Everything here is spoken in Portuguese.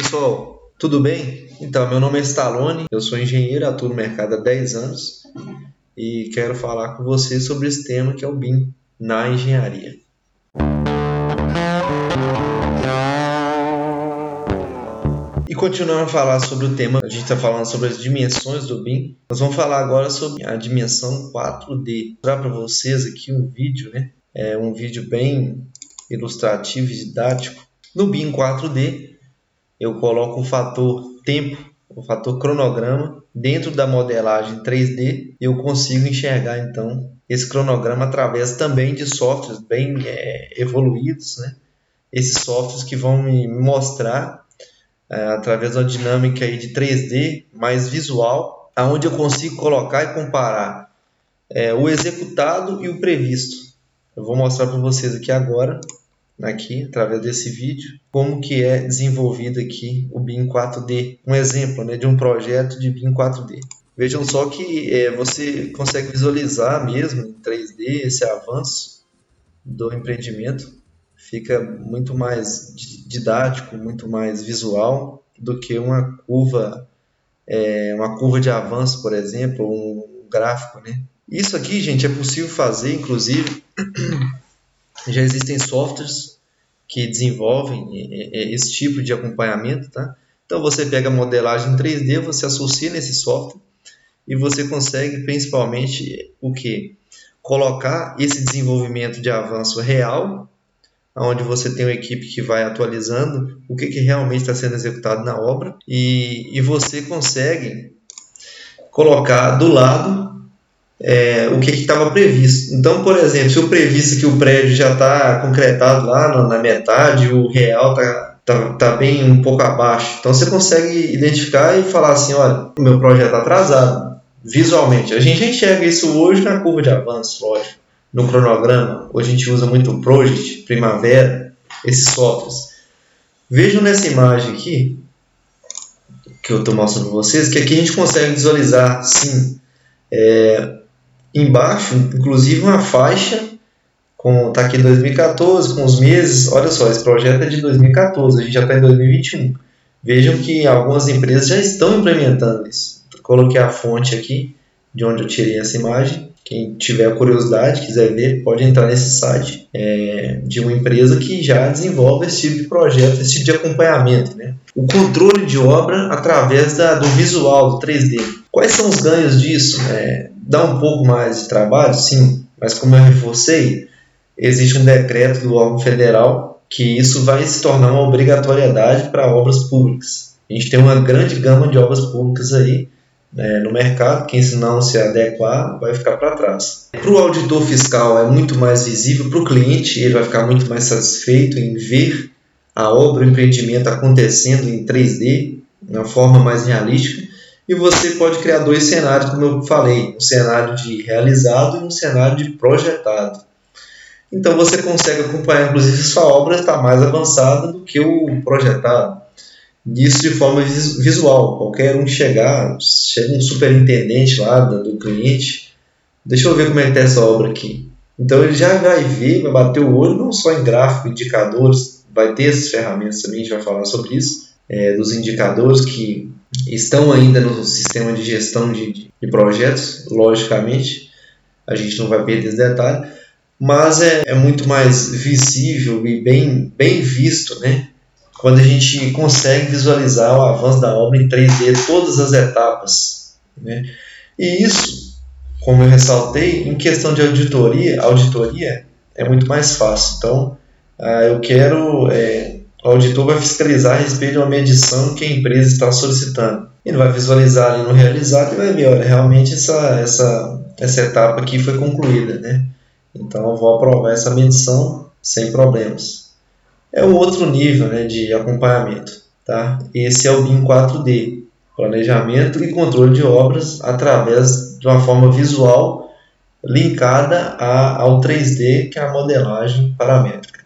Pessoal, tudo bem? Então, meu nome é Stallone, eu sou engenheiro, atuo no mercado há 10 anos e quero falar com você sobre esse tema que é o BIM na engenharia. E continuando a falar sobre o tema, a gente está falando sobre as dimensões do BIM. Nós vamos falar agora sobre a dimensão 4D. Vou mostrar para vocês aqui um vídeo, né? É um vídeo bem ilustrativo e didático. No BIM 4D, eu coloco o fator tempo, o fator cronograma dentro da modelagem 3D, eu consigo enxergar então esse cronograma através também de softwares bem é, evoluídos, né? Esses softwares que vão me mostrar é, através da dinâmica aí de 3D mais visual, aonde eu consigo colocar e comparar é, o executado e o previsto. Eu vou mostrar para vocês aqui agora aqui através desse vídeo como que é desenvolvido aqui o BIM 4D, um exemplo né, de um projeto de BIM 4D. Vejam só que é, você consegue visualizar mesmo em 3D esse avanço do empreendimento, fica muito mais didático, muito mais visual do que uma curva, é, uma curva de avanço, por exemplo, um gráfico, né? Isso aqui, gente, é possível fazer, inclusive, já existem softwares que desenvolvem esse tipo de acompanhamento, tá? Então você pega a modelagem 3D, você associa nesse software e você consegue principalmente o que? Colocar esse desenvolvimento de avanço real, onde você tem uma equipe que vai atualizando o que, que realmente está sendo executado na obra e, e você consegue colocar do lado é, o que estava previsto. Então, por exemplo, se o previsto que o prédio já está concretado lá no, na metade, o real está tá, tá bem um pouco abaixo. Então, você consegue identificar e falar assim, olha, o meu projeto está atrasado, visualmente. A gente enxerga isso hoje na curva de avanço, lógico, no cronograma. Hoje a gente usa muito o Project, Primavera, esses softwares. Vejam nessa imagem aqui, que eu estou mostrando para vocês, que aqui a gente consegue visualizar, sim, é, embaixo, inclusive uma faixa com tá aqui 2014 com os meses. Olha só, esse projeto é de 2014, a gente já está em 2021. Vejam que algumas empresas já estão implementando isso. Coloquei a fonte aqui de onde eu tirei essa imagem. Quem tiver curiosidade, quiser ver, pode entrar nesse site é, de uma empresa que já desenvolve esse tipo de projeto, esse tipo de acompanhamento. Né? O controle de obra através da, do visual, do 3D. Quais são os ganhos disso? É, dá um pouco mais de trabalho, sim, mas como eu reforcei, existe um decreto do órgão federal que isso vai se tornar uma obrigatoriedade para obras públicas. A gente tem uma grande gama de obras públicas aí né, no mercado, quem se não se adequar vai ficar para trás. Para o auditor fiscal é muito mais visível, para o cliente ele vai ficar muito mais satisfeito em ver a obra, o empreendimento acontecendo em 3D, de uma forma mais realística, e você pode criar dois cenários, como eu falei, um cenário de realizado e um cenário de projetado. Então você consegue acompanhar, inclusive, sua obra está mais avançada do que o projetado. Isso de forma visual. Qualquer um chegar, chega um superintendente lá do cliente, deixa eu ver como é que está essa obra aqui. Então ele já vai ver, vai bater o olho não só em gráfico, indicadores, vai ter essas ferramentas também, a gente vai falar sobre isso, é, dos indicadores que estão ainda no sistema de gestão de, de projetos, logicamente, a gente não vai perder esse detalhe, mas é, é muito mais visível e bem, bem visto, né? Quando a gente consegue visualizar o avanço da obra em 3D, todas as etapas, né? E isso, como eu ressaltei, em questão de auditoria, auditoria é muito mais fácil. Então, ah, eu quero é, o auditor vai fiscalizar a respeito de uma medição que a empresa está solicitando. Ele vai visualizar ali no realizado e vai ver, olha, realmente essa, essa, essa etapa aqui foi concluída, né? Então eu vou aprovar essa medição sem problemas. É o outro nível né, de acompanhamento. Tá? Esse é o BIM 4D, planejamento e controle de obras através de uma forma visual linkada a, ao 3D, que é a modelagem paramétrica.